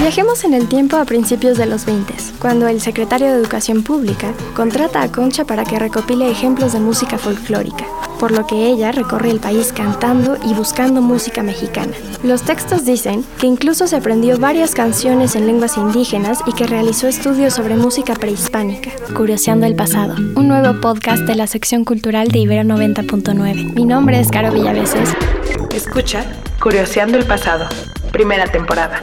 Viajemos en el tiempo a principios de los 20, cuando el secretario de Educación Pública contrata a Concha para que recopile ejemplos de música folclórica, por lo que ella recorre el país cantando y buscando música mexicana. Los textos dicen que incluso se aprendió varias canciones en lenguas indígenas y que realizó estudios sobre música prehispánica. Curioseando el pasado, un nuevo podcast de la sección cultural de Ibero 90.9. Mi nombre es Caro Villaveses. Escucha Curioseando el pasado, primera temporada